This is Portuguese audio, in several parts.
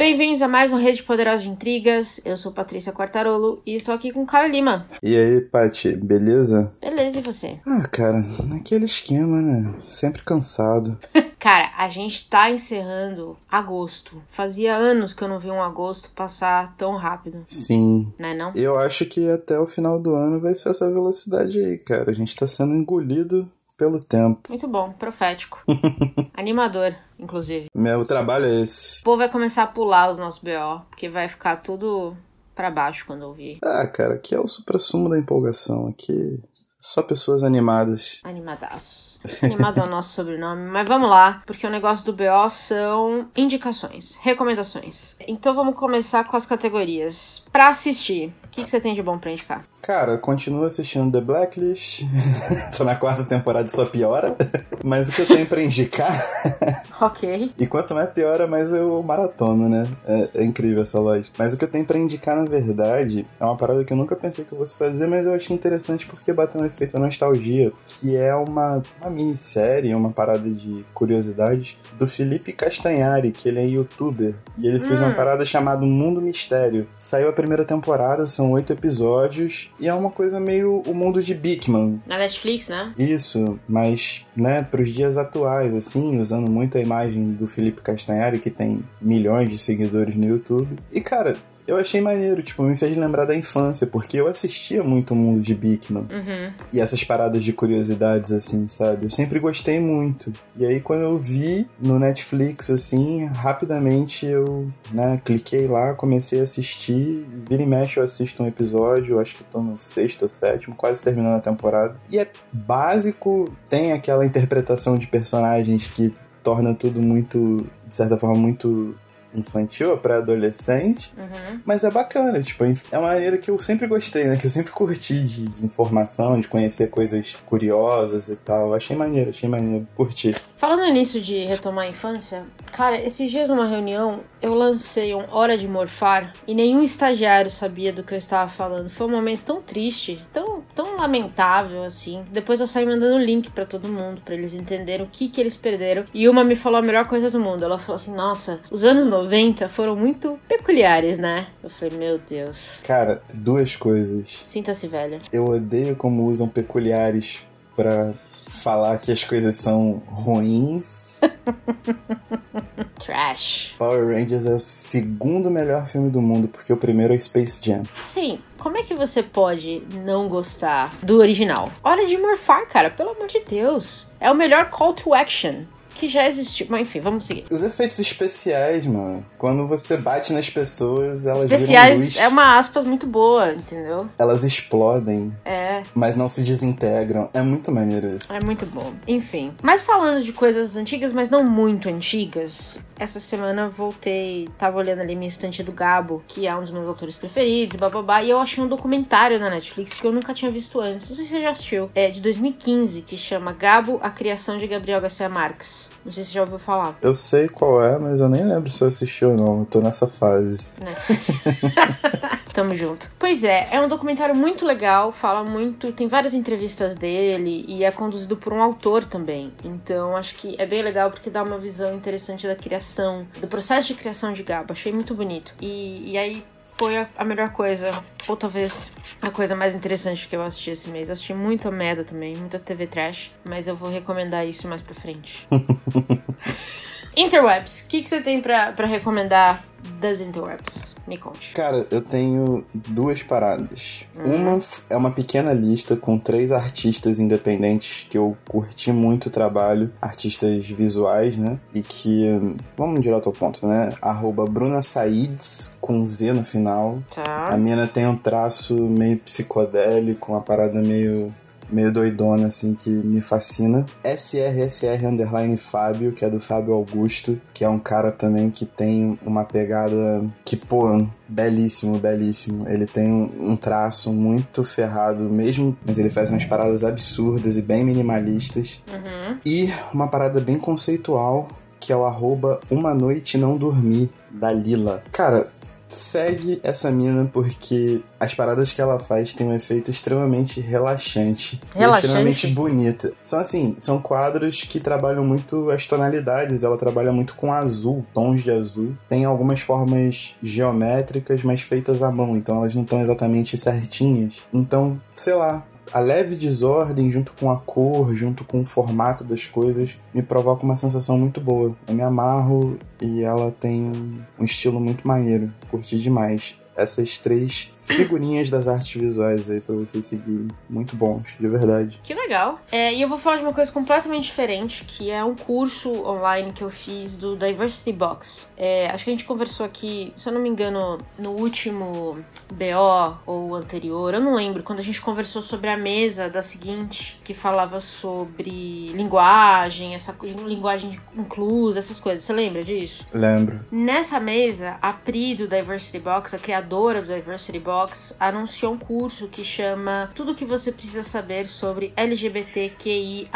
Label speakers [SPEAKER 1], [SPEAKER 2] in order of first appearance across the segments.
[SPEAKER 1] Bem-vindos a mais um Rede Poderosa de Intrigas. Eu sou Patrícia Quartarolo e estou aqui com Caio Lima.
[SPEAKER 2] E aí, Paty, beleza?
[SPEAKER 1] Beleza, e você?
[SPEAKER 2] Ah, cara, naquele esquema, né? Sempre cansado.
[SPEAKER 1] Cara, a gente tá encerrando agosto. Fazia anos que eu não vi um agosto passar tão rápido.
[SPEAKER 2] Sim.
[SPEAKER 1] Né não?
[SPEAKER 2] Eu acho que até o final do ano vai ser essa velocidade aí, cara. A gente tá sendo engolido pelo tempo.
[SPEAKER 1] Muito bom, profético. Animador, inclusive.
[SPEAKER 2] Meu trabalho é esse.
[SPEAKER 1] O povo vai começar a pular os nossos BO, porque vai ficar tudo pra baixo quando ouvir.
[SPEAKER 2] Ah, cara, aqui é o supra-sumo da empolgação. Aqui só pessoas animadas.
[SPEAKER 1] Animadaços. Animado é o nosso sobrenome, mas vamos lá, porque o negócio do BO são indicações, recomendações. Então vamos começar com as categorias. Pra assistir, que, que você tem de bom pra indicar?
[SPEAKER 2] Cara, continuo assistindo The Blacklist. Tô na quarta temporada e só piora. Mas o que eu tenho pra indicar.
[SPEAKER 1] ok.
[SPEAKER 2] E quanto mais piora, mais eu maratono, né? É, é, incrível essa lógica. Mas o que eu tenho pra indicar, na verdade, é uma parada que eu nunca pensei que eu fosse fazer, mas eu achei interessante porque bateu um efeito nostalgia, que é uma, uma minissérie, uma parada de curiosidades do Felipe Castanhari, que ele é youtuber. E ele fez
[SPEAKER 1] Hum.
[SPEAKER 2] uma parada chamada Mundo Mistério. Saiu a primeira temporada, são oito episódios, e é uma coisa meio o mundo de Bigman,
[SPEAKER 1] Na Netflix, né?
[SPEAKER 2] isso, mas, né, pros dias atuais, assim, usando muito a imagem do Felipe Castanhari, que tem milhões de seguidores no YouTube. E, cara, eu achei maneiro, tipo, me fez lembrar da infância, porque eu assistia muito o mundo de Bigman.
[SPEAKER 1] Uhum.
[SPEAKER 2] E essas paradas de curiosidades, assim, sabe? Eu sempre gostei muito. E aí, quando eu vi no Netflix, assim, rapidamente eu, né, cliquei lá, comecei a assistir. Vira e mexe eu assisto um episódio, acho que tô no sexto ou sétimo, quase terminando a temporada. E é básico, tem aquela interpretação de personagens que torna tudo muito, de certa forma, muito infantil, pré-adolescente.
[SPEAKER 1] Uhum.
[SPEAKER 2] Mas é bacana, tipo, é uma maneira que eu sempre gostei, né? Que eu sempre curti de informação, de conhecer coisas curiosas e tal. Achei maneiro, achei maneiro, curti.
[SPEAKER 1] Falando nisso de retomar a infância, cara, esses dias numa reunião eu lancei um Hora de Morfar e nenhum estagiário sabia do que eu estava falando. Foi um momento tão triste, tão, tão lamentável assim. Depois eu saí mandando link pra todo mundo, pra eles entenderem o que que eles perderam. E uma me falou a melhor coisa do mundo. Ela falou assim: Nossa, os anos 90 foram muito peculiares, né? Eu falei: Meu Deus.
[SPEAKER 2] Cara, duas coisas.
[SPEAKER 1] Sinta-se velha.
[SPEAKER 2] Eu odeio como usam peculiares pra falar que as coisas são ruins.
[SPEAKER 1] Trash.
[SPEAKER 2] Power Rangers é o segundo melhor filme do mundo, porque o primeiro é Space Jam.
[SPEAKER 1] Assim, como é que você pode não gostar do original? Hora de morfar, cara, pelo amor de Deus. É o melhor call to action que já existiu. Mas enfim, vamos seguir.
[SPEAKER 2] Os efeitos especiais, mano, quando você bate nas pessoas, elas
[SPEAKER 1] Especiais é uma aspas muito boa, entendeu?
[SPEAKER 2] elas explodem.
[SPEAKER 1] É,
[SPEAKER 2] mas não se desintegram. É muito maneiro isso.
[SPEAKER 1] é muito bom. Enfim. Mas falando de coisas antigas, mas não muito antigas, essa semana eu voltei, tava olhando ali minha estante do Gabo, que é um dos meus autores preferidos, bababá, e eu achei um documentário na Netflix que eu nunca tinha visto antes. Não sei se você já assistiu. É de 2015, que chama Gabo, a criação de Gabriel Garcia Marques. Não sei se você já ouviu falar.
[SPEAKER 2] Eu sei qual é, mas eu nem lembro se eu assisti ou não. Eu tô nessa fase.
[SPEAKER 1] Tamo junto. Pois é, é um documentário muito legal, fala muito, tem várias entrevistas dele e é conduzido por um autor também. Então acho que é bem legal porque dá uma visão interessante da criação, do processo de criação de Gabo. Achei muito bonito. E, e aí foi a, melhor coisa, ou talvez a coisa mais interessante que eu assisti esse mês. Eu assisti muita merda também, muita TV trash, mas eu vou recomendar isso mais pra frente. Interwebs, o que, que você tem pra recomendar das Interwebs? Me conte.
[SPEAKER 2] Cara, eu tenho duas paradas. Uma f- é uma pequena lista com três artistas independentes que eu curti muito o trabalho, artistas visuais, né? E que, vamos direto ao ponto, né? Arroba Bruna Saids, com Z no final. A
[SPEAKER 1] Tá.
[SPEAKER 2] mina tem um traço meio psicodélico, uma parada meio meio doidona, assim, que me fascina. SRSR Underline Fábio, que é do Fábio Augusto, que é um cara também que tem uma pegada que, pô, belíssimo, belíssimo. Ele tem um, traço muito ferrado mesmo, mas ele faz umas paradas absurdas e bem minimalistas.
[SPEAKER 1] Uhum.
[SPEAKER 2] E uma parada bem conceitual, que é o arroba Uma Noite Não Dormir, da Lila. Cara, segue essa mina porque as paradas que ela faz têm um efeito extremamente relaxante.
[SPEAKER 1] Relaxante?
[SPEAKER 2] extremamente bonito. São assim, são quadros que trabalham muito as tonalidades, ela trabalha muito com azul, tons de azul. Tem algumas formas geométricas, mas feitas à mão, então elas não estão exatamente certinhas. Então, sei lá, a leve desordem junto com a cor, junto com o formato das coisas, me provoca uma sensação muito boa. Eu me amarro e ela tem um estilo muito maneiro. Curti demais essas três figurinhas das artes visuais aí pra vocês seguirem. Muito bons, de verdade.
[SPEAKER 1] Que legal. É, e eu vou falar de uma coisa completamente diferente, que é um curso online que eu fiz do Diversity Box. É, acho que a gente conversou aqui, se eu não me engano, no último BO ou anterior, eu não lembro, quando a gente conversou sobre a mesa da seguinte, que falava sobre linguagem, essa linguagem inclusa, essas coisas. Você lembra disso?
[SPEAKER 2] Lembro.
[SPEAKER 1] Nessa mesa, a Pri do Diversity Box, a criadora do Diversity Box, anunciou um curso que chama Tudo o que você precisa saber sobre LGBTQIA.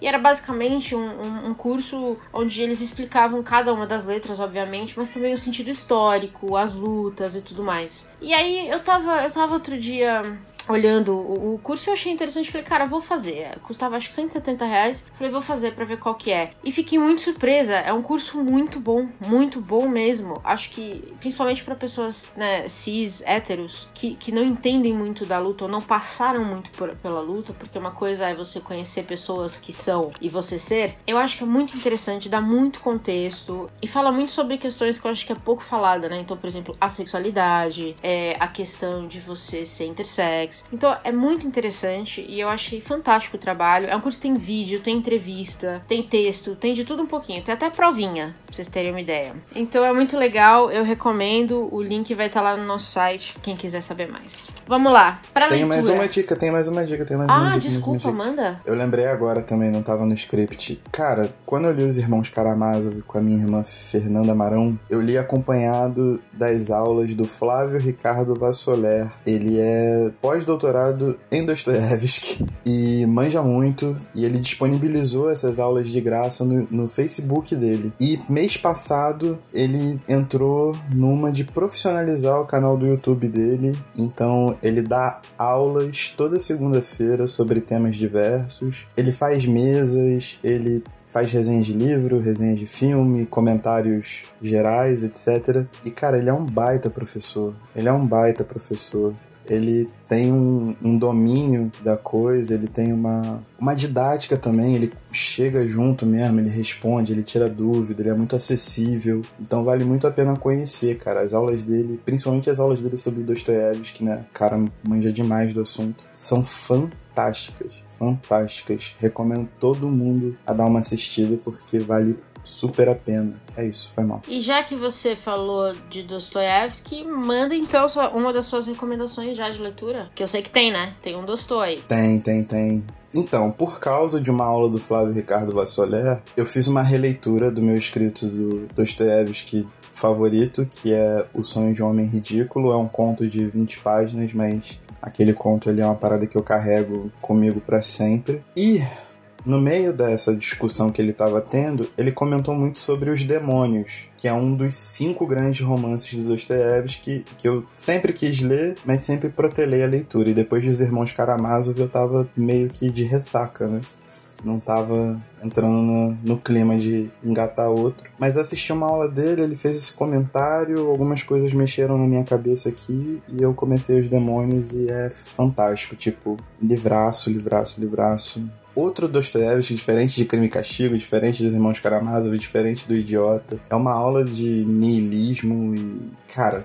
[SPEAKER 1] E era basicamente um, um, um curso onde eles explicavam cada uma das letras, obviamente, mas também o sentido histórico, as lutas e tudo mais. E aí eu tava, eu tava outro dia olhando o, curso eu achei interessante. Falei, cara, vou fazer. Custava acho que 170 reais. Falei, vou fazer para ver qual que é. E fiquei muito surpresa. É um curso muito bom, muito bom mesmo. Acho que, principalmente para pessoas né, cis, héteros, que, que não entendem muito da luta ou não passaram muito por, pela luta, porque uma coisa é você conhecer pessoas que são e você ser. Eu acho que é muito interessante, dá muito contexto e fala muito sobre questões que eu acho que é pouco falada, né? Então, por exemplo, a sexualidade, é, a questão de você ser intersex então é muito interessante e eu achei fantástico o trabalho. É um curso que tem vídeo, tem entrevista, tem texto, tem de tudo um pouquinho. Tem até provinha, pra vocês terem uma ideia. Então é muito legal, eu recomendo. O link vai estar lá no nosso site, quem quiser saber mais. Vamos lá, pra
[SPEAKER 2] tem
[SPEAKER 1] leitura.
[SPEAKER 2] mais uma dica, tem mais uma dica, tem mais
[SPEAKER 1] ah,
[SPEAKER 2] uma dica.
[SPEAKER 1] Ah, desculpa, manda.
[SPEAKER 2] Eu lembrei agora também, não tava no script. Cara, quando eu li Os Irmãos Karamazov com a minha irmã Fernanda Marão, eu li acompanhado das aulas do Flávio Ricardo Vassoler. Ele é pós doutorado em Dostoiévski e manja muito. E ele disponibilizou essas aulas de graça no, no Facebook dele. E mês passado ele entrou numa de profissionalizar o canal do YouTube dele. Então ele dá aulas toda segunda-feira sobre temas diversos. Ele faz mesas, ele faz resenhas de livro, resenhas de filme, comentários gerais, etc. E, cara, ele é um baita professor. Ele é um baita professor ele tem um, um, domínio da coisa, ele tem uma, uma didática também, ele chega junto mesmo, ele responde, ele tira dúvida, ele é muito acessível. Então vale muito a pena conhecer, cara. As aulas dele, principalmente as aulas dele sobre Dostoiévski, né? Cara, manja demais do assunto. São fantásticas, fantásticas. Recomendo todo mundo a dar uma assistida porque vale super a pena. É isso, foi mal.
[SPEAKER 1] E já que você falou de Dostoiévski, manda então uma das suas recomendações já de leitura. Que eu sei que tem, né? Tem um Dostoi.
[SPEAKER 2] Tem, tem, tem. Então, por causa de uma aula do Flávio Ricardo Vassoler, eu fiz uma releitura do meu escrito do Dostoiévski favorito, que é O Sonho de um Homem Ridículo. É um conto de 20 páginas, mas aquele conto ele é uma parada que eu carrego comigo para sempre. E no meio dessa discussão que ele estava tendo, ele comentou muito sobre Os Demônios, que é um dos cinco grandes romances do Dostoiévski que, eu sempre quis ler, mas sempre protelei a leitura. E depois dos Irmãos Karamazov eu tava meio que de ressaca, né? Não tava entrando no, no, clima de engatar outro. Mas assisti uma aula dele, ele fez esse comentário, algumas coisas mexeram na minha cabeça aqui e eu comecei os demônios e é fantástico. Tipo, livraço, livraço, livraço outro Dostoiévski, diferente de Crime e Castigo, diferente dos Irmãos Karamazov, diferente do Idiota. É uma aula de niilismo e, cara,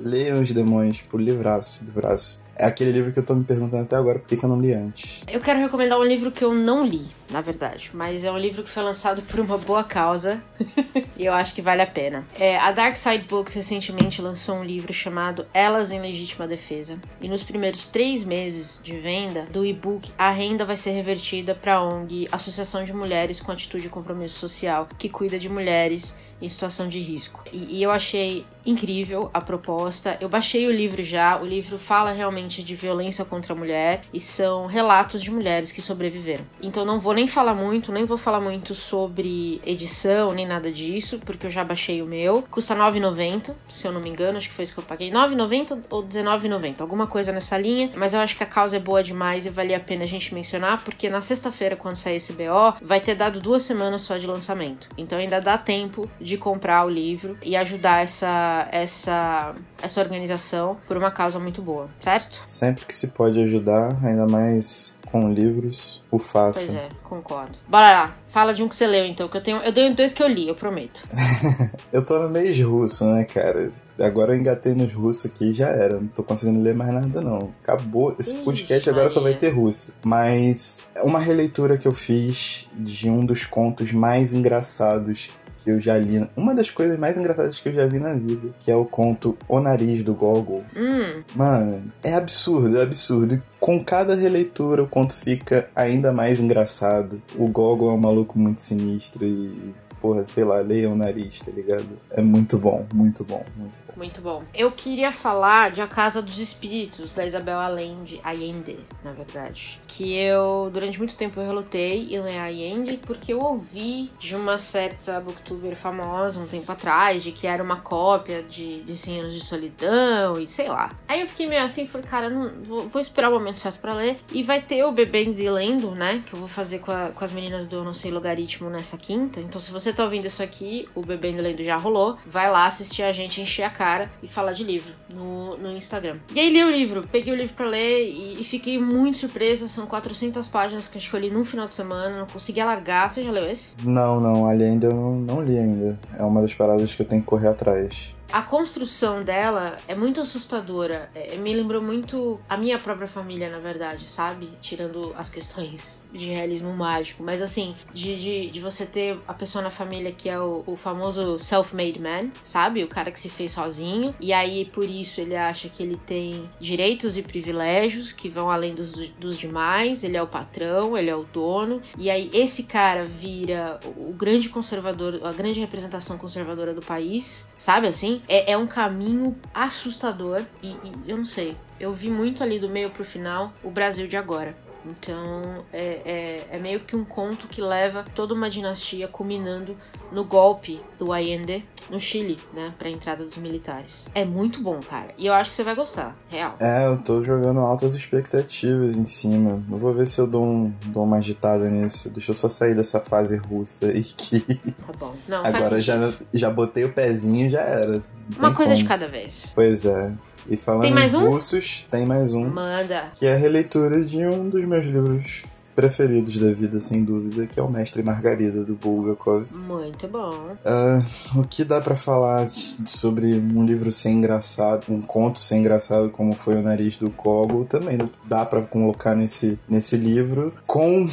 [SPEAKER 2] leiam os demônios, tipo, livraço, livraço. É aquele livro que eu tô me perguntando até agora por que eu não li antes.
[SPEAKER 1] Eu quero recomendar um livro que eu não li na verdade. Mas é um livro que foi lançado por uma boa causa e eu acho que vale a pena. É, a Dark Side Books recentemente lançou um livro chamado Elas em Legítima Defesa. E nos primeiros três meses de venda do e-book, a renda vai ser revertida para a ONG Associação de Mulheres com Atitude e Compromisso Social, que cuida de mulheres em situação de risco. E, e eu achei incrível a proposta. Eu baixei o livro já, o livro fala realmente de violência contra a mulher e são relatos de mulheres que sobreviveram. Então não vou nem falar muito, nem vou falar muito sobre edição nem nada disso, porque eu já baixei o meu. Custa R$ 9,90, se eu não me engano, acho que foi isso que eu paguei. R$ 9,90 ou R$19,90, alguma coisa nessa linha, mas eu acho que a causa é boa demais e valia a pena a gente mencionar, porque na sexta-feira, quando sair esse BO, vai ter dado duas semanas só de lançamento. Então ainda dá tempo de comprar o livro e ajudar essa, essa, essa organização por uma causa muito boa, certo?
[SPEAKER 2] Sempre que se pode ajudar, ainda mais com livros, o faça.
[SPEAKER 1] Pois é, concordo. Bora lá, fala de um que você leu então, que eu tenho. Eu tenho dois que eu li, eu prometo.
[SPEAKER 2] eu tô no mês russo, né, cara? Agora eu engatei nos russos aqui e já era. Não tô conseguindo ler mais nada, não. Acabou. Esse Ixi, podcast agora Maria. só vai ter russo. Mas é uma releitura que eu fiz de um dos contos mais engraçados que eu já li. Uma das coisas mais engraçadas que eu já vi na vida, que é o conto O Nariz do Gogol.
[SPEAKER 1] Hum.
[SPEAKER 2] Mano, é absurdo, é absurdo. Com cada releitura, o conto fica ainda mais engraçado. O Gogol é um maluco muito sinistro e porra, sei lá, leia o nariz, tá ligado? É muito bom, muito bom, muito bom.
[SPEAKER 1] Muito bom. Eu queria falar de A Casa dos Espíritos, da Isabel Allende, Allende, na verdade. Que eu, durante muito tempo, eu relutei em ler Allende, porque eu ouvi de uma certa booktuber famosa um tempo atrás, de que era uma cópia de, de 100 anos de solidão e sei lá. Aí eu fiquei meio assim, falei, cara, não, vou, vou esperar o momento certo para ler. E vai ter o Bebendo e Lendo, né, que eu vou fazer com, a, com as meninas do Não Sei Logaritmo nessa quinta. Então se você tá ouvindo isso aqui, o Bebendo e Lendo já rolou, vai lá assistir a gente encher a cara e falar de livro no, no Instagram. E aí li o livro, peguei o livro para ler e, e, fiquei muito surpresa. São 400 páginas que eu li num final de semana, não consegui alargar. Você já leu esse?
[SPEAKER 2] Não, não, ali ainda eu não, não li ainda. É uma das paradas que eu tenho que correr atrás
[SPEAKER 1] a construção dela é muito assustadora. É, me lembrou muito a minha própria família, na verdade, sabe? Tirando as questões de realismo mágico. Mas assim, de, de, de você ter a pessoa na família que é o, o famoso self-made man, sabe? O cara que se fez sozinho. E aí, por isso, ele acha que ele tem direitos e privilégios que vão além dos, dos demais. Ele é o patrão, ele é o dono. E aí, esse cara vira o grande conservador, a grande representação conservadora do país, sabe assim? É, é um caminho assustador e, e eu não sei. Eu vi muito ali do meio pro final o Brasil de agora. Então é, é, é, meio que um conto que leva toda uma dinastia culminando no golpe do Allende no Chile, né? Pra entrada dos militares. É muito bom, cara. E eu acho que você vai gostar, real.
[SPEAKER 2] É, eu tô jogando altas expectativas em cima. Eu vou ver se eu dou, um, dou uma agitada nisso. Deixa eu só sair dessa fase russa aí que.
[SPEAKER 1] Tá bom. Não,
[SPEAKER 2] Agora já, já botei o pezinho e já era.
[SPEAKER 1] Uma coisa como. de cada vez.
[SPEAKER 2] Pois é. E falando tem mais em um? russos, tem mais um.
[SPEAKER 1] Manda.
[SPEAKER 2] Que é a releitura de um dos meus livros preferidos da vida, sem dúvida, que é o Mestre Margarida, do Bulgakov.
[SPEAKER 1] Muito bom.
[SPEAKER 2] Uh, o que dá para falar sobre um livro sem engraçado, um conto sem engraçado como foi O Nariz do Kogo, também dá para colocar nesse, nesse livro, com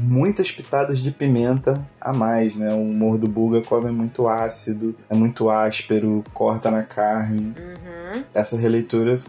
[SPEAKER 2] muitas pitadas de pimenta a mais, né? O humor do Bulgakov é muito ácido, é muito áspero, corta na carne.
[SPEAKER 1] Uhum.
[SPEAKER 2] Essa releitura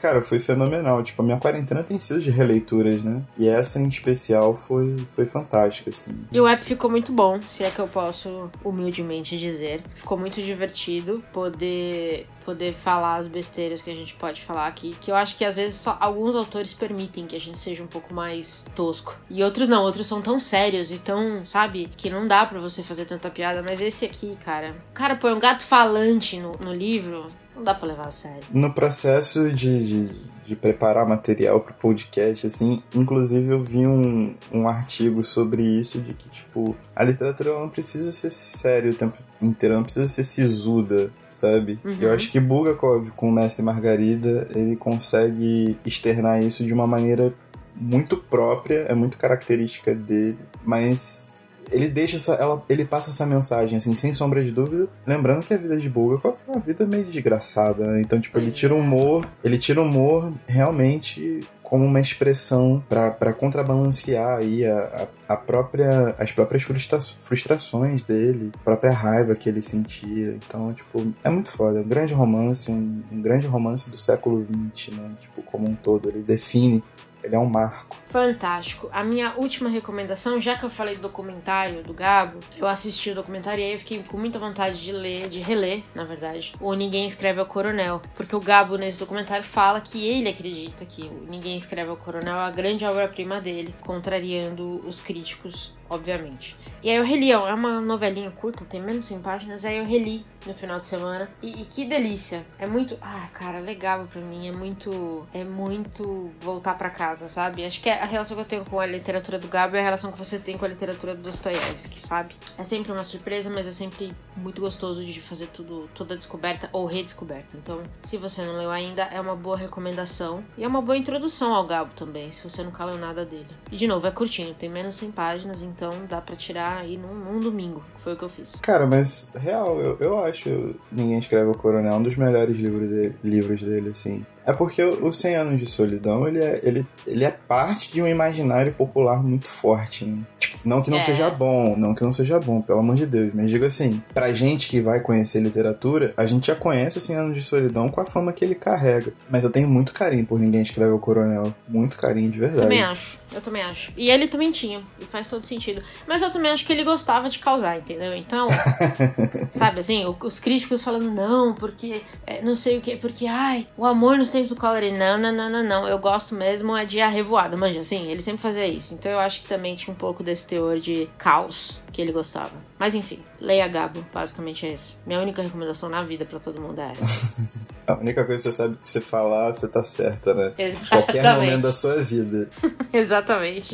[SPEAKER 2] cara, foi fenomenal. Tipo, a minha quarentena tem sido de releituras, né? E essa em especial foi, foi fantástica, assim.
[SPEAKER 1] E o app ficou muito bom, se é que eu posso humildemente dizer. Ficou muito divertido poder poder falar as besteiras que a gente pode falar aqui, que eu acho que às vezes só alguns autores permitem que a gente seja um pouco mais tosco. E outros não, outros são tão sérios e tão, sabe, que não dá para você fazer tanta piada, mas esse aqui, cara, o cara põe um gato falante no, no livro, não dá pra levar a sério.
[SPEAKER 2] No processo de, de, de preparar material pro podcast, assim, inclusive eu vi um, um artigo sobre isso, de que, tipo, a literatura não precisa ser séria o tempo inteiro, não precisa ser sisuda, sabe? Uhum. Eu acho que Bulgakov, com o Mestre Margarida, ele consegue externar isso de uma maneira muito própria, é muito característica dele, mas ele deixa essa, ela, ele passa essa mensagem, assim, sem sombra de dúvida, lembrando que a vida de Bulgakov foi uma vida meio desgraçada, né? Então, tipo, ele tira o humor, ele tira o humor realmente como uma expressão para contrabalancear aí a, a, a, própria, as próprias frustra frustrações dele, a própria raiva que ele sentia. Então, tipo, é muito foda. Um grande romance, um, um grande romance do século XX, né? Tipo, como um todo. Ele define ele é um marco.
[SPEAKER 1] Fantástico. A minha última recomendação, já que eu falei do documentário do Gabo, eu assisti o documentário e fiquei com muita vontade de ler, de reler, na verdade, o Ninguém Escreve ao Coronel. Porque o Gabo, nesse documentário, fala que ele acredita que o Ninguém Escreve ao Coronel é a grande obra-prima dele, contrariando os críticos obviamente. E aí eu reli, é uma novelinha curta, tem menos de 100 páginas, aí eu reli no final de semana. E, e, que delícia! É muito. Ah, cara, legal pra mim. É muito. É muito voltar para casa, sabe? Acho que a relação que eu tenho com a literatura do Gabo é a relação que você tem com a literatura do Dostoiévski, sabe? É sempre uma surpresa, mas é sempre muito gostoso de fazer tudo, toda descoberta ou redescoberta. Então, se você não leu ainda, é uma boa recomendação. E é uma boa introdução ao Gabo também, se você nunca leu nada dele. E de novo, é curtinho, tem menos de 100 páginas, então então dá para tirar aí num, num, domingo. Foi o que eu fiz.
[SPEAKER 2] Cara, mas real, eu, eu acho Ninguém Escreve o Coronel um dos melhores livros dele, livros dele, assim. É porque o 100 Anos de Solidão, ele é, ele, ele é parte de um imaginário popular muito forte, né? Tipo, não que não é. seja bom, não que não seja bom, pelo amor de Deus. Mas digo assim, pra gente que vai conhecer literatura, a gente já conhece o 100 Anos de Solidão com a fama que ele carrega. Mas eu tenho muito carinho por Ninguém Escreve o Coronel. Muito carinho, de verdade.
[SPEAKER 1] Também acho. Eu também acho. E ele também tinha. E faz todo sentido. Mas eu também acho que ele gostava de causar, entendeu? Então, sabe assim, os críticos falando, não, porque é, não sei o que, porque, ai, o amor nos tempos do collor. Não, não, não, não, não. Eu gosto mesmo é de a revoada, manja, assim, ele sempre fazia isso. Então eu acho que também tinha um pouco desse teor de caos que ele gostava. Mas enfim, leia Gabo, basicamente é isso. Minha única recomendação na vida para todo mundo é essa.
[SPEAKER 2] A única coisa que você sabe que você falar, você tá certa, né? Exatamente. Qualquer momento da sua vida.
[SPEAKER 1] Exatamente.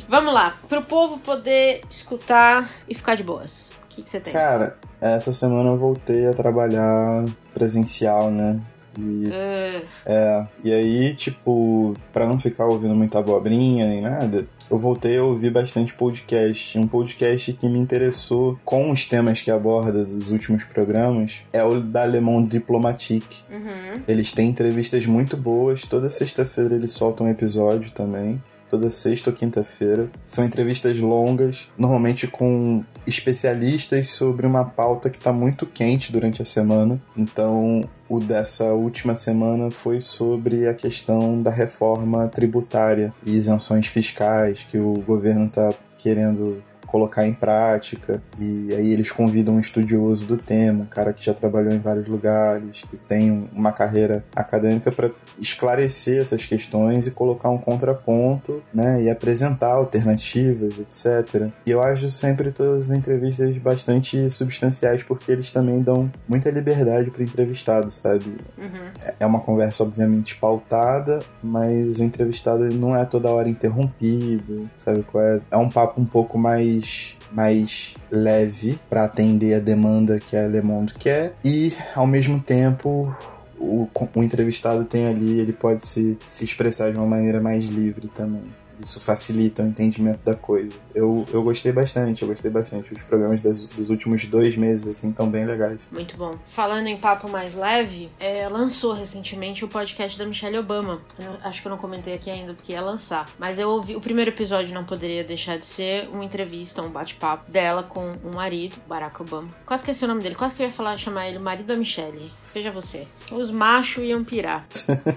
[SPEAKER 1] Vamos lá, pro povo poder escutar e ficar de boas. O que, que você tem?
[SPEAKER 2] Cara, essa semana eu voltei a trabalhar presencial, né? E, uh. é, e aí, tipo, pra não ficar ouvindo muita abobrinha nem nada, eu voltei a ouvir bastante podcast. Um podcast que me interessou com os temas que aborda dos últimos programas é o da Le Monde Diplomatique. Uhum. Eles têm entrevistas muito boas. Toda sexta-feira eles soltam um episódio também toda sexta ou quinta-feira. São entrevistas longas, normalmente com especialistas sobre uma pauta que está muito quente durante a semana. Então, o dessa última semana foi sobre a questão da reforma tributária e isenções fiscais que o governo está querendo colocar em prática. E aí eles convidam um estudioso do tema, um cara que já trabalhou em vários lugares, que tem uma carreira acadêmica para esclarecer essas questões e colocar um contraponto, né, e apresentar alternativas, etc. E eu acho sempre todas as entrevistas bastante substanciais porque eles também dão muita liberdade para o entrevistado, sabe? Uhum. É uma conversa obviamente pautada, mas o entrevistado não é toda hora interrompido, sabe qual é? É um papo um pouco mais mais mais leve para atender a demanda que a Le Monde quer. E ao mesmo tempo o, o entrevistado tem ali ele pode se, se expressar de uma maneira mais livre também isso facilita o entendimento da coisa. Eu, eu gostei bastante, eu gostei bastante. Os programas das, dos últimos dois meses, assim, estão bem legais.
[SPEAKER 1] Muito bom. Falando em papo mais leve, é, lançou recentemente o podcast da Michelle Obama. Eu acho que eu não comentei aqui ainda porque ia lançar. Mas eu ouvi. O primeiro episódio não poderia deixar de ser uma entrevista, um bate-papo dela com o marido, Barack Obama. Quase esqueci o nome dele, quase que eu ia falar, chamar ele marido da Michelle. Veja você. Os machos iam pirar.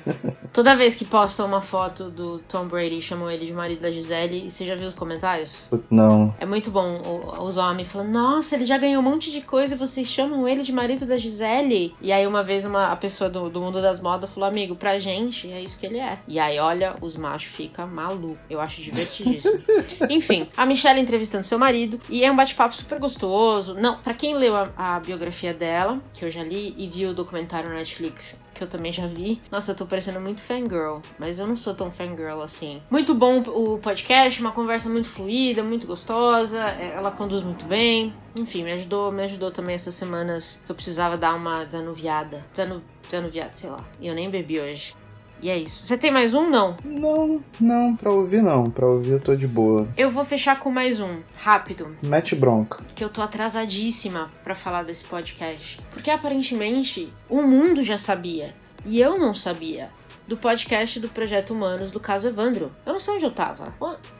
[SPEAKER 1] Toda vez que postam uma foto do Tom Brady, chamam ele de marido da Gisele, e você já viu os comentários?
[SPEAKER 2] Não.
[SPEAKER 1] É muito bom os homens falando, nossa, ele já ganhou um monte de coisa e vocês chamam ele de marido da Gisele? E aí uma vez uma, a pessoa do, do mundo das modas falou, amigo, pra gente é isso que ele é. E aí, olha, os machos ficam malucos. Eu acho divertidíssimo. Enfim, a Michelle entrevistando seu marido, e é um bate-papo super gostoso. Não, para quem leu a, a biografia dela, que eu já li, e viu o documentário Netflix que eu também já vi. Nossa, eu tô parecendo muito fangirl, mas eu não sou tão fangirl assim. Muito bom o podcast, uma conversa muito fluida, muito gostosa, é, ela conduz muito bem. Enfim, me ajudou, me ajudou também essas semanas que eu precisava dar uma desanuviada. Desanu, desanuviada, sei lá. E eu nem bebi hoje. E é isso. Você tem mais um, não?
[SPEAKER 2] Não, não, pra ouvir não. Pra ouvir eu tô de boa.
[SPEAKER 1] Eu vou fechar com mais um, rápido.
[SPEAKER 2] Mete bronca.
[SPEAKER 1] Que eu tô atrasadíssima para falar desse podcast. Porque aparentemente o mundo já sabia. E eu não sabia do podcast do Projeto Humanos do caso Evandro. Eu não sei onde eu tava.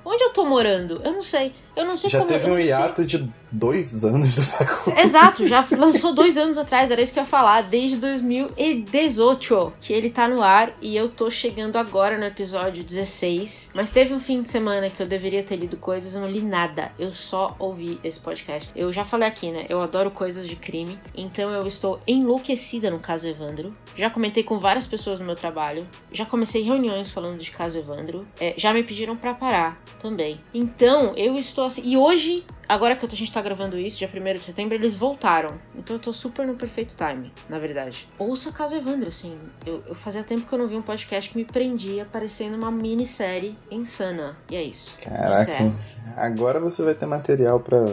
[SPEAKER 1] Onde eu tô morando? Eu não sei. Eu não sei
[SPEAKER 2] Já
[SPEAKER 1] como
[SPEAKER 2] teve um
[SPEAKER 1] não sei.
[SPEAKER 2] hiato de dois anos do bagulho.
[SPEAKER 1] Exato, já lançou dois anos atrás, era isso que eu ia falar, desde 2018 que ele tá no ar e eu tô chegando agora no episódio 16. Mas teve um fim de semana que eu deveria ter lido coisas, eu não li nada, eu só ouvi esse podcast. Eu já falei aqui, né? Eu adoro coisas de crime, então eu estou enlouquecida no caso Evandro. Já comentei com várias pessoas no meu trabalho, já comecei reuniões falando de caso Evandro, é, já me pediram pra parar também. Então eu estou assim. E hoje agora que a gente tá gravando isso, dia 1 de setembro, eles voltaram. Então eu tô super no perfeito time, na verdade. Ouça Caso Evandro, assim. Eu, eu fazia tempo que eu não vi um podcast que me prendia parecendo uma minissérie insana. E é isso.
[SPEAKER 2] Caraca,
[SPEAKER 1] Isso
[SPEAKER 2] agora você vai ter material pra,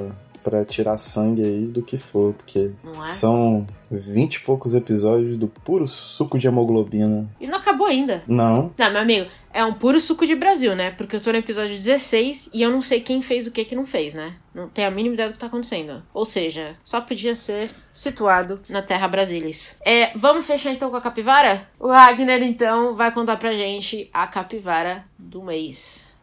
[SPEAKER 2] pra tirar sangue aí do que for, porque
[SPEAKER 1] é?
[SPEAKER 2] são vinte e poucos episódios do puro suco de hemoglobina.
[SPEAKER 1] E não acabou ainda.
[SPEAKER 2] Não,
[SPEAKER 1] Não, meu amigo, é um puro suco de Brasil, né? Porque eu tô no episódio 16 e eu não sei quem fez o que que não fez, né? Não tenho a mínima ideia do que tá acontecendo. Ou seja, só podia ser situado na Terra Brasilis. É, vamos fechar então com a capivara? O Wagner, então, vai contar pra gente a capivara do mês.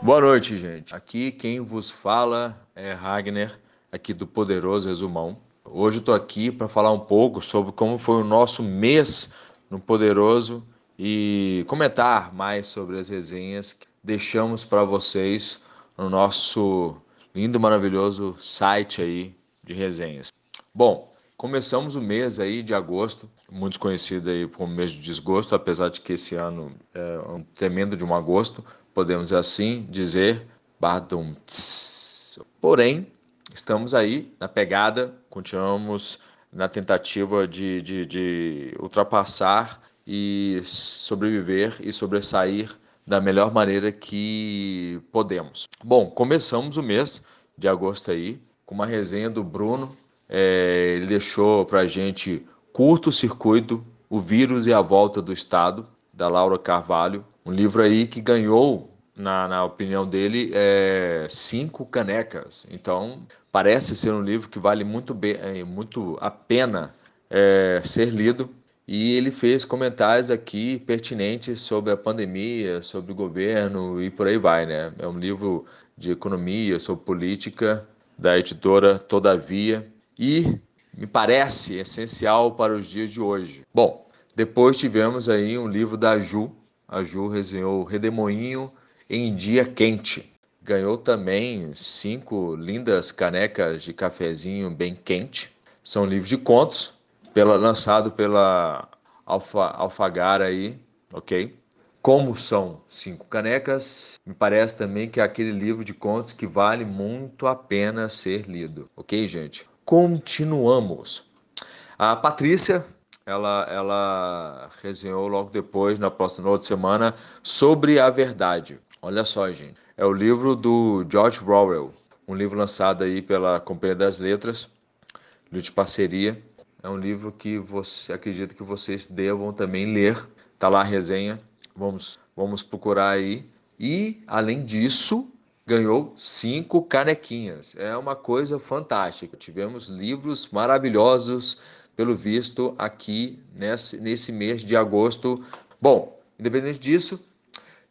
[SPEAKER 3] Boa noite, gente. Aqui quem vos fala é Ragnar, aqui do Poderoso Resumão. Hoje eu tô aqui para falar um pouco sobre como foi o nosso mês no Poderoso e comentar mais sobre as resenhas que deixamos para vocês no nosso lindo, maravilhoso site aí de resenhas. Bom, começamos o mês aí de agosto, muito conhecido aí como mês de desgosto, apesar de que esse ano é um tremendo de um agosto, podemos assim dizer, badum. Porém, estamos aí na pegada, continuamos na tentativa de, de, de ultrapassar e sobreviver e sobressair da melhor maneira que podemos. Bom, começamos o mês de agosto aí com uma resenha do Bruno. É, ele deixou pra gente Curto Circuito, O Vírus e a Volta do Estado, da Laura Carvalho. Um livro aí que ganhou, na, na opinião dele, é, cinco canecas. Então, parece ser um livro que vale muito, bem, é, muito a pena é, ser lido. E ele fez comentários aqui pertinentes sobre a pandemia, sobre o governo e por aí vai, né? É um livro de economia, sobre política, da editora Todavia, e me parece essencial para os dias de hoje. Bom, depois tivemos aí um livro da Ju, a Ju resenhou Redemoinho em Dia Quente. Ganhou também cinco lindas canecas de cafezinho bem quente. São livros de contos, pela, lançado pela Alfa, Alfagara aí, ok? Como são cinco canecas, me parece também que é aquele livro de contos que vale muito a pena ser lido, ok, gente? Continuamos. A Patrícia, ela, ela resenhou logo depois, na próxima outra semana, sobre a verdade. Olha só, gente. É o livro do George Orwell, um livro lançado aí pela Companhia das Letras, livro de parceria. É um livro que você acredito que vocês devam também ler. Tá lá a resenha. Vamos, vamos procurar aí. E, além disso, ganhou cinco canequinhas. É uma coisa fantástica. Tivemos livros maravilhosos, pelo visto, aqui nesse, nesse mês de agosto. Bom, independente disso,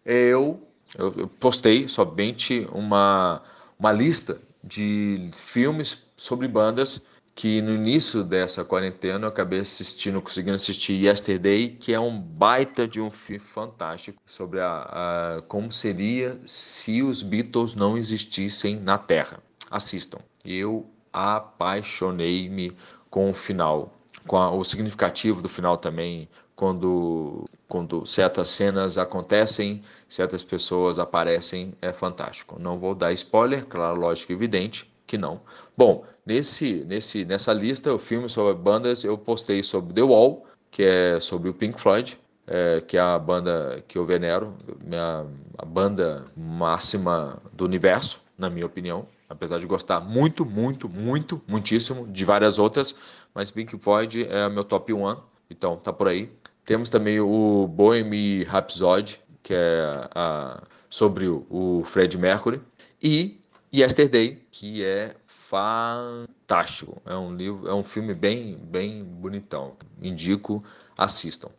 [SPEAKER 3] eu, eu, postei somente uma, uma lista de filmes sobre bandas que no início dessa quarentena eu acabei assistindo, conseguindo assistir Yesterday, que é um baita de um filme fantástico sobre a, a como seria se os Beatles não existissem na Terra. Assistam. Eu apaixonei-me com o final, com a, o significativo do final também, quando quando certas cenas acontecem, certas pessoas aparecem, é fantástico. Não vou dar spoiler, claro, lógico, evidente que não. Bom, nesse, nesse, nessa lista, o filme sobre bandas, eu postei sobre The Wall, que é sobre o Pink Floyd, é, que é a banda que eu venero, minha, a banda máxima do universo, na minha opinião. Apesar de gostar muito, muito, muito, muitíssimo de várias outras, mas Pink Floyd é meu top 1, então tá por aí. Temos também o Bohemian Rhapsody, que é a, sobre o, o Fred Mercury, e Yesterday, que é fantástico. É um livro, é um filme bem, bem bonitão. Indico, assistam.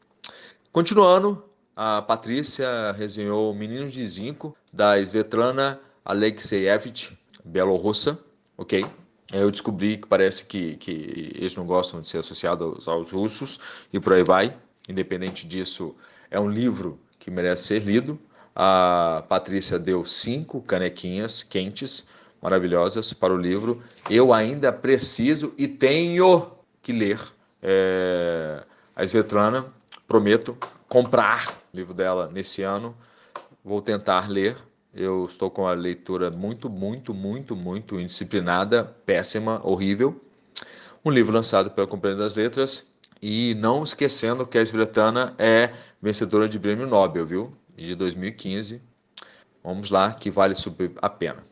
[SPEAKER 3] Continuando, a Patrícia resenhou Meninos de Zinco, da Svetlana Alexeyevich Belorrussa, ok? Eu descobri que parece que, que eles não gostam de ser associados aos russos e por aí vai. Independente disso, é um livro que merece ser lido. A Patrícia deu cinco canequinhas quentes, maravilhosas para o livro. Eu ainda preciso e tenho que ler é, a Svetlana. Prometo comprar o livro dela nesse ano. Vou tentar ler. Eu estou com a leitura muito, muito, muito, muito indisciplinada, péssima, horrível. Um livro lançado pela Companhia das Letras. E não esquecendo que a Svetlana é vencedora de prêmio Nobel, viu? De 2015. Vamos lá, que vale a pena.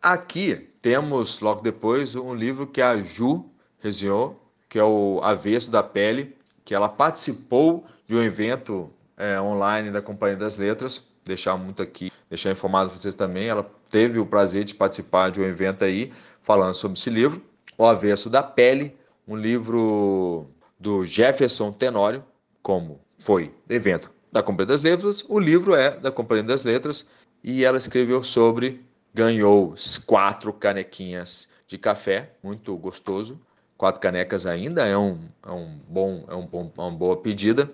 [SPEAKER 3] Aqui temos, logo depois, um livro que a Ju resenhou, que é o Avesso da Pele, que ela participou de um evento é, online da Companhia das Letras. Deixar muito aqui, deixar informado para vocês também. Ela teve o prazer de participar de um evento aí falando sobre esse livro, O Avesso da Pele, um livro do Jefferson Tenório, como foi evento da Companhia das Letras. O livro é da Companhia das Letras e ela escreveu sobre, ganhou quatro canequinhas de café, muito gostoso. Quatro canecas ainda é um, é um bom, é um bom, uma boa pedida.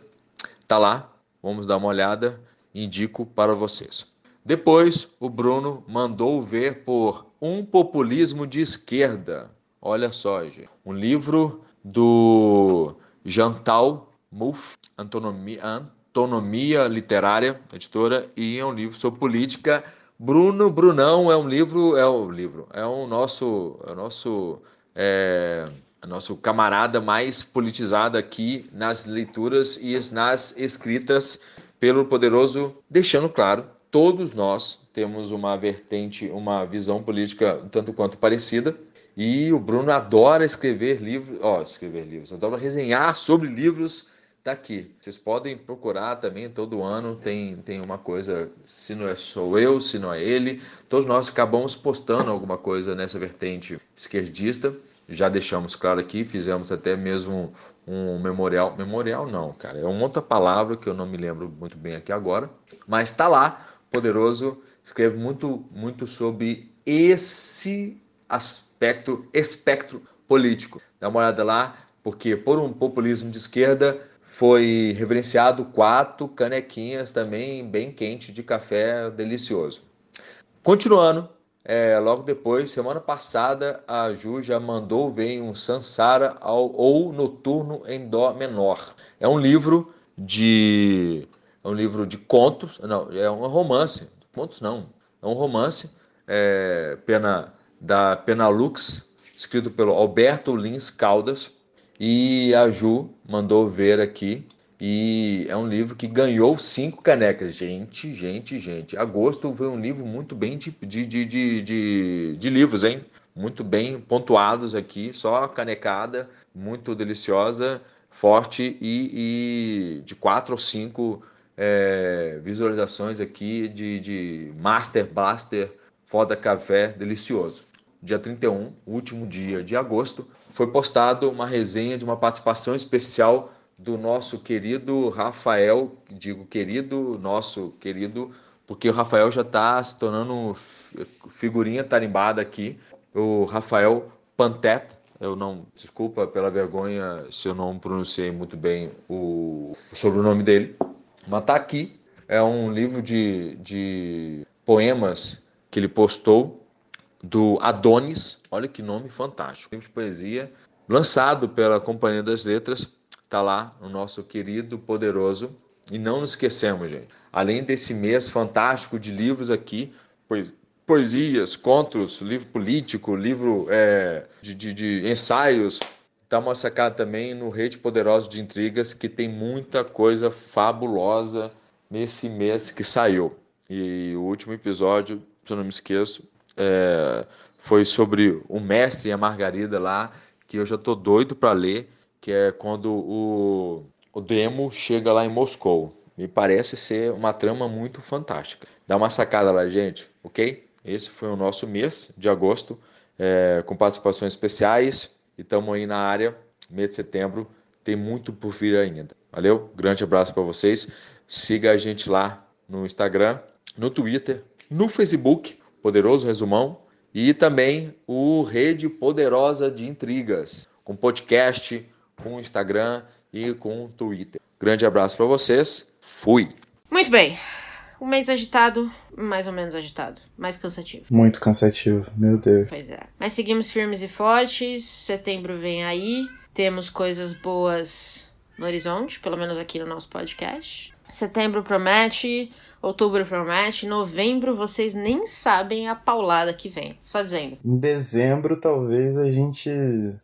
[SPEAKER 3] Tá lá, vamos dar uma olhada, indico para vocês. Depois, o Bruno mandou ver por Um Populismo de Esquerda. Olha só, gente. Um livro do Jantal Mouffe, Antonomia, Antonomia Literária, editora, e é um livro sobre política. Bruno Brunão é um livro, é o um livro, é o um nosso, é o nosso, é, nosso camarada mais politizado aqui nas leituras e nas escritas pelo poderoso, deixando claro, todos nós temos uma vertente, uma visão política tanto quanto parecida. E o Bruno adora escrever livros, ó, escrever livros, adora resenhar sobre livros daqui. Vocês podem procurar também, todo ano tem, tem uma coisa, se não é sou eu, se não é ele, todos nós acabamos postando alguma coisa nessa vertente esquerdista. Já deixamos claro aqui, fizemos até mesmo um memorial, memorial não, cara, é uma outra palavra que eu não me lembro muito bem aqui agora, mas está lá, poderoso, escreve muito, muito sobre esse aspecto espectro político. Dá uma olhada lá, porque por um populismo de esquerda foi reverenciado quatro canequinhas também bem quente de café delicioso. Continuando, é, logo depois, semana passada, a Ju já mandou ver um Sansara ao, ou Noturno em Dó menor. É um livro de é um livro de contos, não, é um romance, contos não, é um romance, é, pena da Penalux, escrito pelo Alberto Lins Caldas, e a Ju mandou ver aqui. E é um livro que ganhou cinco canecas. Gente, gente, gente. Agosto foi um livro muito bem de, de, de, de, de livros, hein? Muito bem pontuados aqui, só canecada, muito deliciosa, forte e, e de quatro ou cinco é, visualizações aqui de, de Master Blaster Foda Café delicioso dia 31, último dia de agosto, foi postado uma resenha de uma participação especial do nosso querido Rafael, digo querido, nosso querido, porque o Rafael já está se tornando figurinha tarimbada aqui, o Rafael Pantet, eu não, desculpa pela vergonha se eu não pronunciei muito bem o, o sobrenome dele, mas tá aqui, é um livro de, de poemas que ele postou do Adonis, olha que nome fantástico, livro de poesia, lançado pela Companhia das Letras, está lá no nosso querido, poderoso. E não nos esquecemos, gente, além desse mês fantástico de livros aqui, poesias, contos, livro político, livro é, de, de, de, ensaios, está uma sacada também no Rede Poderoso de Intrigas, que tem muita coisa fabulosa nesse mês que saiu. E o último episódio, se eu não me esqueço, é, foi sobre o mestre e a Margarida lá, que eu já tô doido para ler, que é quando o, o Demo chega lá em Moscou. Me parece ser uma trama muito fantástica. Dá uma sacada lá, gente, ok? Esse foi o nosso mês de agosto, é, com participações especiais. E estamos aí na área, mês de setembro, tem muito por vir ainda. Valeu? Grande abraço para vocês. Siga a gente lá no Instagram, no Twitter, no Facebook Poderoso Resumão, e também o Rede Poderosa de Intrigas, com podcast, com Instagram e com Twitter. Grande abraço para vocês. Fui.
[SPEAKER 1] Muito bem. Um mês agitado, mais ou menos agitado, mais cansativo.
[SPEAKER 2] Muito cansativo, meu Deus.
[SPEAKER 1] Pois é. Mas seguimos firmes e fortes. Setembro vem aí. Temos coisas boas no horizonte, pelo menos aqui no nosso podcast. Setembro promete, outubro promete, novembro vocês nem sabem a paulada que vem. Só dizendo.
[SPEAKER 2] Em dezembro, talvez a gente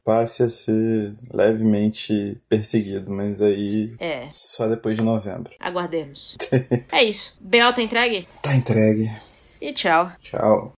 [SPEAKER 2] passe a ser levemente perseguido, mas aí.
[SPEAKER 1] É.
[SPEAKER 2] Só depois de novembro.
[SPEAKER 1] Aguardemos. é isso. BO tá entregue?
[SPEAKER 2] Tá entregue.
[SPEAKER 1] E tchau.
[SPEAKER 2] Tchau.